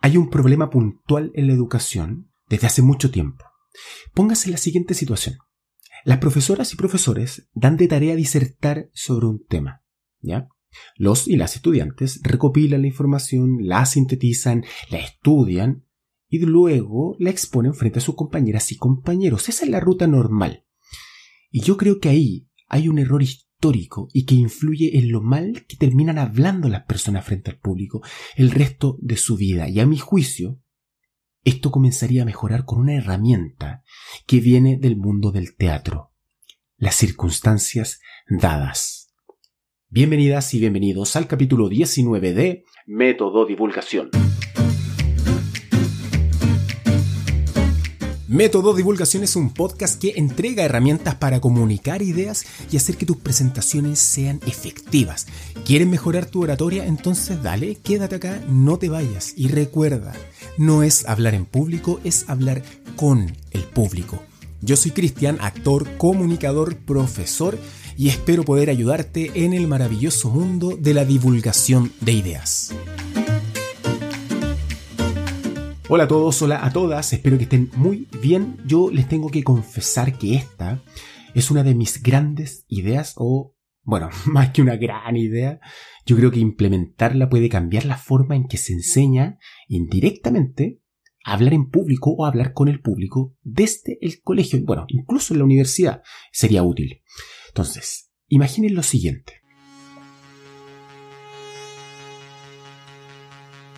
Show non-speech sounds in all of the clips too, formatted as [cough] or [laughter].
Hay un problema puntual en la educación desde hace mucho tiempo. Póngase la siguiente situación. Las profesoras y profesores dan de tarea disertar sobre un tema, ¿ya? Los y las estudiantes recopilan la información, la sintetizan, la estudian y luego la exponen frente a sus compañeras y compañeros. Esa es la ruta normal. Y yo creo que ahí hay un error histórico y que influye en lo mal que terminan hablando las personas frente al público el resto de su vida. Y a mi juicio, esto comenzaría a mejorar con una herramienta que viene del mundo del teatro. Las circunstancias dadas. Bienvenidas y bienvenidos al capítulo 19 de Método Divulgación. Método Divulgación es un podcast que entrega herramientas para comunicar ideas y hacer que tus presentaciones sean efectivas. ¿Quieres mejorar tu oratoria? Entonces dale, quédate acá, no te vayas. Y recuerda, no es hablar en público, es hablar con el público. Yo soy Cristian, actor, comunicador, profesor y espero poder ayudarte en el maravilloso mundo de la divulgación de ideas. Hola a todos, hola a todas, espero que estén muy bien. Yo les tengo que confesar que esta es una de mis grandes ideas, o bueno, [laughs] más que una gran idea, yo creo que implementarla puede cambiar la forma en que se enseña indirectamente a hablar en público o hablar con el público desde el colegio, bueno, incluso en la universidad sería útil. Entonces, imaginen lo siguiente.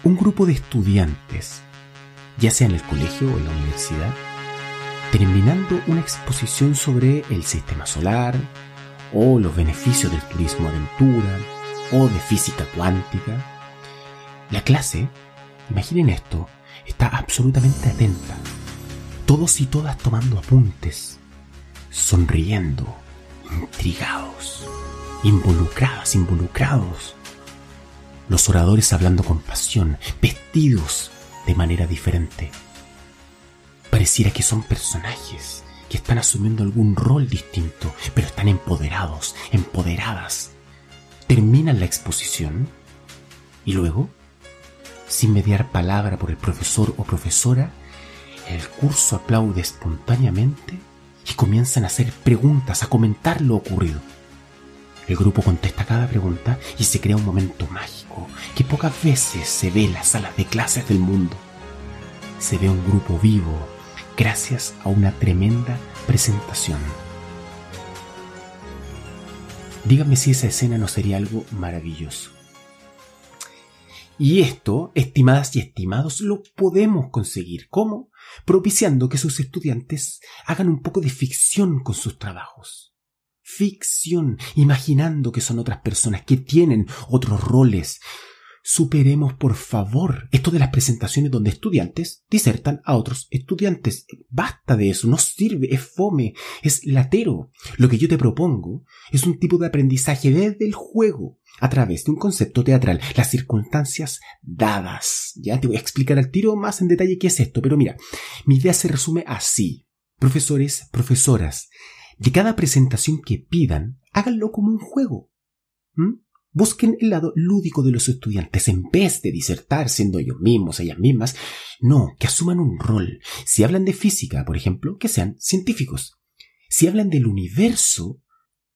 Un grupo de estudiantes ya sea en el colegio o en la universidad, terminando una exposición sobre el sistema solar, o los beneficios del turismo aventura, o de física cuántica. La clase, imaginen esto, está absolutamente atenta, todos y todas tomando apuntes, sonriendo, intrigados, involucradas, involucrados. Los oradores hablando con pasión, vestidos de manera diferente. Pareciera que son personajes que están asumiendo algún rol distinto, pero están empoderados, empoderadas. Terminan la exposición y luego, sin mediar palabra por el profesor o profesora, el curso aplaude espontáneamente y comienzan a hacer preguntas, a comentar lo ocurrido. El grupo contesta cada pregunta y se crea un momento mágico que pocas veces se ve en las salas de clases del mundo. Se ve un grupo vivo gracias a una tremenda presentación. Díganme si esa escena no sería algo maravilloso. Y esto, estimadas y estimados, lo podemos conseguir. ¿Cómo? Propiciando que sus estudiantes hagan un poco de ficción con sus trabajos ficción, imaginando que son otras personas, que tienen otros roles. Superemos, por favor, esto de las presentaciones donde estudiantes disertan a otros estudiantes. Basta de eso, no sirve, es fome, es latero. Lo que yo te propongo es un tipo de aprendizaje desde el juego, a través de un concepto teatral, las circunstancias dadas. Ya te voy a explicar al tiro más en detalle qué es esto, pero mira, mi idea se resume así. Profesores, profesoras, de cada presentación que pidan, háganlo como un juego. ¿Mm? Busquen el lado lúdico de los estudiantes en vez de disertar siendo ellos mismos, ellas mismas. No, que asuman un rol. Si hablan de física, por ejemplo, que sean científicos. Si hablan del universo,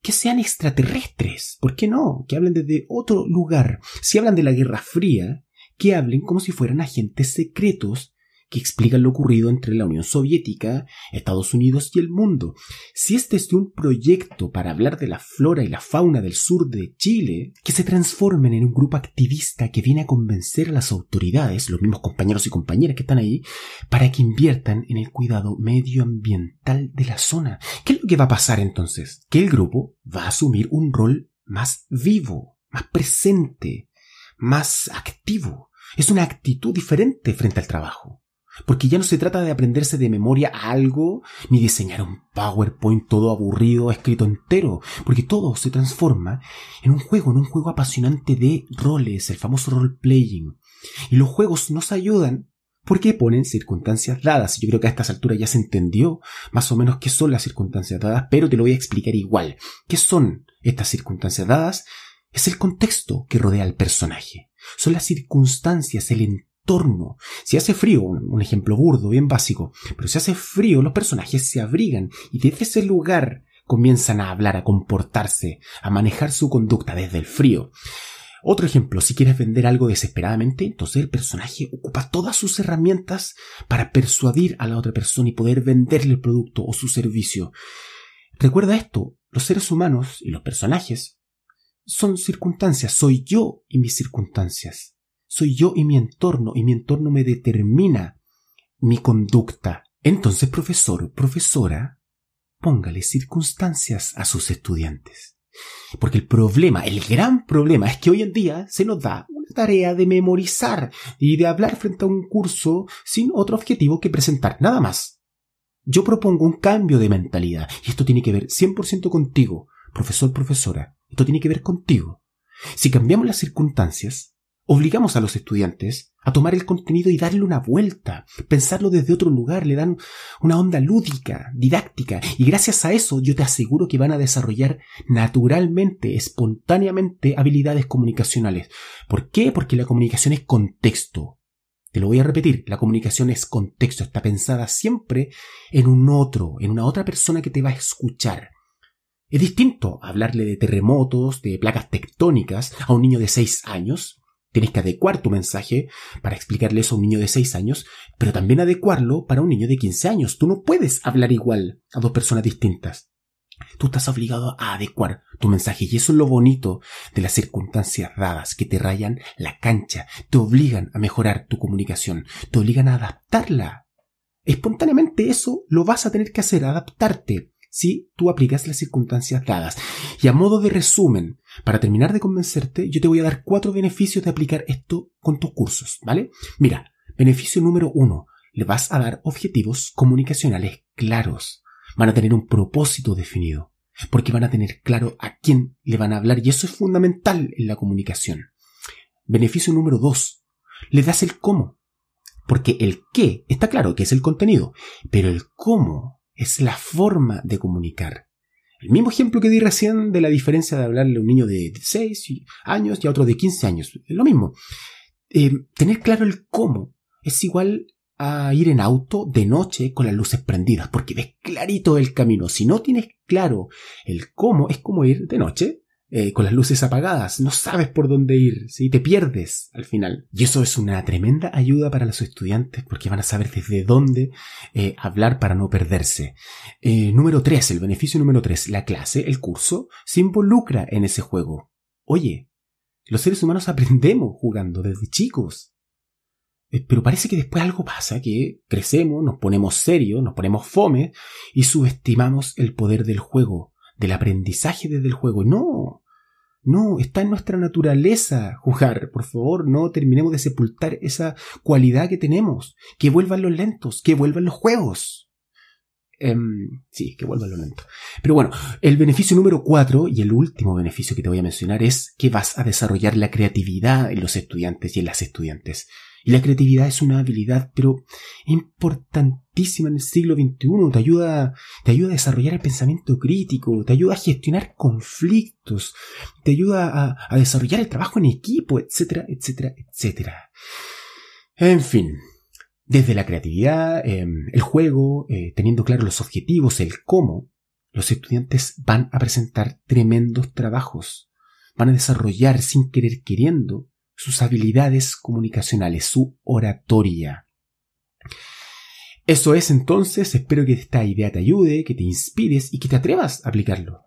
que sean extraterrestres. ¿Por qué no? Que hablen desde otro lugar. Si hablan de la Guerra Fría, que hablen como si fueran agentes secretos que explican lo ocurrido entre la Unión Soviética, Estados Unidos y el mundo. Si este es un proyecto para hablar de la flora y la fauna del sur de Chile, que se transformen en un grupo activista que viene a convencer a las autoridades, los mismos compañeros y compañeras que están ahí, para que inviertan en el cuidado medioambiental de la zona. ¿Qué es lo que va a pasar entonces? Que el grupo va a asumir un rol más vivo, más presente, más activo. Es una actitud diferente frente al trabajo. Porque ya no se trata de aprenderse de memoria algo, ni diseñar un PowerPoint todo aburrido, escrito entero, porque todo se transforma en un juego, en un juego apasionante de roles, el famoso role-playing. Y los juegos nos ayudan porque ponen circunstancias dadas. Yo creo que a estas alturas ya se entendió más o menos qué son las circunstancias dadas, pero te lo voy a explicar igual. ¿Qué son estas circunstancias dadas? Es el contexto que rodea al personaje. Son las circunstancias, el entorno Si hace frío, un ejemplo burdo, bien básico, pero si hace frío, los personajes se abrigan y desde ese lugar comienzan a hablar, a comportarse, a manejar su conducta desde el frío. Otro ejemplo, si quieres vender algo desesperadamente, entonces el personaje ocupa todas sus herramientas para persuadir a la otra persona y poder venderle el producto o su servicio. Recuerda esto, los seres humanos y los personajes son circunstancias, soy yo y mis circunstancias. Soy yo y mi entorno, y mi entorno me determina mi conducta. Entonces, profesor, profesora, póngale circunstancias a sus estudiantes. Porque el problema, el gran problema es que hoy en día se nos da una tarea de memorizar y de hablar frente a un curso sin otro objetivo que presentar, nada más. Yo propongo un cambio de mentalidad y esto tiene que ver 100% contigo, profesor, profesora. Esto tiene que ver contigo. Si cambiamos las circunstancias, Obligamos a los estudiantes a tomar el contenido y darle una vuelta, pensarlo desde otro lugar, le dan una onda lúdica, didáctica, y gracias a eso yo te aseguro que van a desarrollar naturalmente, espontáneamente habilidades comunicacionales. ¿Por qué? Porque la comunicación es contexto. Te lo voy a repetir, la comunicación es contexto, está pensada siempre en un otro, en una otra persona que te va a escuchar. Es distinto hablarle de terremotos, de placas tectónicas a un niño de 6 años Tienes que adecuar tu mensaje para explicarle eso a un niño de 6 años, pero también adecuarlo para un niño de 15 años. Tú no puedes hablar igual a dos personas distintas. Tú estás obligado a adecuar tu mensaje y eso es lo bonito de las circunstancias dadas que te rayan la cancha, te obligan a mejorar tu comunicación, te obligan a adaptarla. Espontáneamente eso lo vas a tener que hacer, adaptarte si tú aplicas las circunstancias dadas. Y a modo de resumen, para terminar de convencerte, yo te voy a dar cuatro beneficios de aplicar esto con tus cursos, ¿vale? Mira, beneficio número uno, le vas a dar objetivos comunicacionales claros. Van a tener un propósito definido, porque van a tener claro a quién le van a hablar y eso es fundamental en la comunicación. Beneficio número dos, le das el cómo, porque el qué está claro que es el contenido, pero el cómo es la forma de comunicar. El mismo ejemplo que di recién de la diferencia de hablarle a un niño de 6 años y a otro de 15 años. Lo mismo. Eh, tener claro el cómo es igual a ir en auto de noche con las luces prendidas, porque ves clarito el camino. Si no tienes claro el cómo, es como ir de noche eh, con las luces apagadas, no sabes por dónde ir, ¿sí? te pierdes al final. Y eso es una tremenda ayuda para los estudiantes porque van a saber desde dónde eh, hablar para no perderse. Eh, número 3, el beneficio número 3, la clase, el curso, se involucra en ese juego. Oye, los seres humanos [laughs] aprendemos jugando desde chicos. Pero parece que después algo pasa, que crecemos, nos ponemos serios, nos ponemos fome y subestimamos el poder del juego del aprendizaje desde el juego. No, no, está en nuestra naturaleza jugar. Por favor, no terminemos de sepultar esa cualidad que tenemos. Que vuelvan los lentos, que vuelvan los juegos. Em, sí, que vuelvan los lentos. Pero bueno, el beneficio número cuatro y el último beneficio que te voy a mencionar es que vas a desarrollar la creatividad en los estudiantes y en las estudiantes. Y la creatividad es una habilidad, pero importantísima en el siglo XXI. Te ayuda, te ayuda a desarrollar el pensamiento crítico, te ayuda a gestionar conflictos, te ayuda a, desarrollar el trabajo en equipo, etcétera, etcétera, etcétera. En fin, desde la creatividad, em, el juego, eh, teniendo claro los objetivos, el cómo, los estudiantes van a presentar tremendos trabajos. Van a desarrollar sin querer queriendo sus habilidades comunicacionales, su oratoria. Eso es entonces, espero que esta idea te ayude, que te inspires y que te atrevas a aplicarlo.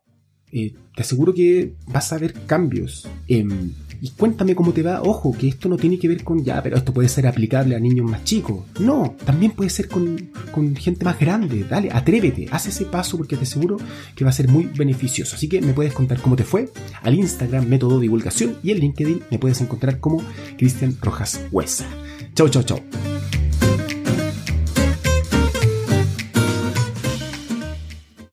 Eh, te aseguro que vas a ver cambios. Em, y cuéntame cómo te va. Ojo, que esto no tiene que ver con ya, pero esto puede ser aplicable a niños más chicos. No, también puede ser con, con gente más grande. Dale, atrévete, haz ese paso porque te aseguro que va a ser muy beneficioso. Así que me puedes contar cómo te fue al Instagram Método Divulgación y en LinkedIn me puedes encontrar como Cristian Rojas Huesa. Chau, chau, chau.